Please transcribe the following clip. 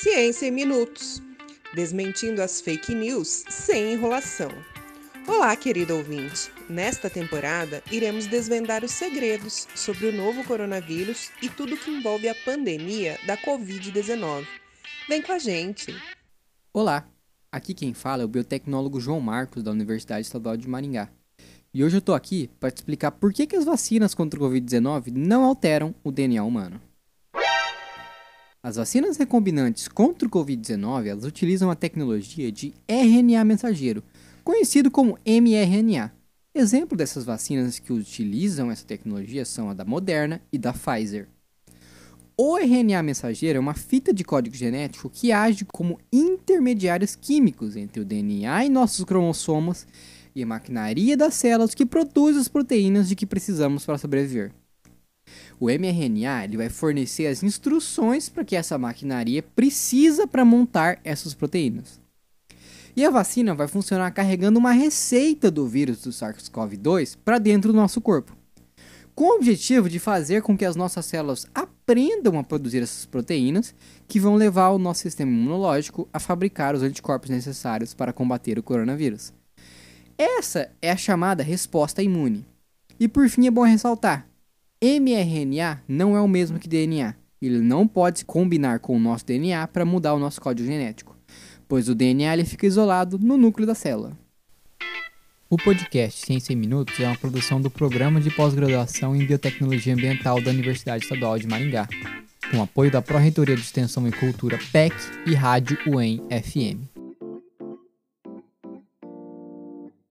Ciência em Minutos desmentindo as fake news sem enrolação. Olá, querido ouvinte! Nesta temporada, iremos desvendar os segredos sobre o novo coronavírus e tudo que envolve a pandemia da Covid-19. Vem com a gente! Olá! Aqui quem fala é o biotecnólogo João Marcos, da Universidade Estadual de Maringá. E hoje eu estou aqui para te explicar por que, que as vacinas contra o Covid-19 não alteram o DNA humano. As vacinas recombinantes contra o Covid-19 elas utilizam a tecnologia de RNA mensageiro, conhecido como mRNA. Exemplo dessas vacinas que utilizam essa tecnologia são a da Moderna e da Pfizer. O RNA mensageiro é uma fita de código genético que age como intermediários químicos entre o DNA e nossos cromossomos e a maquinaria das células que produz as proteínas de que precisamos para sobreviver. O mRNA ele vai fornecer as instruções para que essa maquinaria precisa para montar essas proteínas. E a vacina vai funcionar carregando uma receita do vírus do SARS-CoV-2 para dentro do nosso corpo, com o objetivo de fazer com que as nossas células aprendam a produzir essas proteínas que vão levar o nosso sistema imunológico a fabricar os anticorpos necessários para combater o coronavírus. Essa é a chamada resposta imune. E por fim é bom ressaltar mRNA não é o mesmo que DNA. Ele não pode se combinar com o nosso DNA para mudar o nosso código genético, pois o DNA ele fica isolado no núcleo da célula. O podcast Ciência em Minutos é uma produção do Programa de Pós-Graduação em Biotecnologia Ambiental da Universidade Estadual de Maringá, com apoio da Pró-Reitoria de Extensão e Cultura PEC e Rádio UEM FM.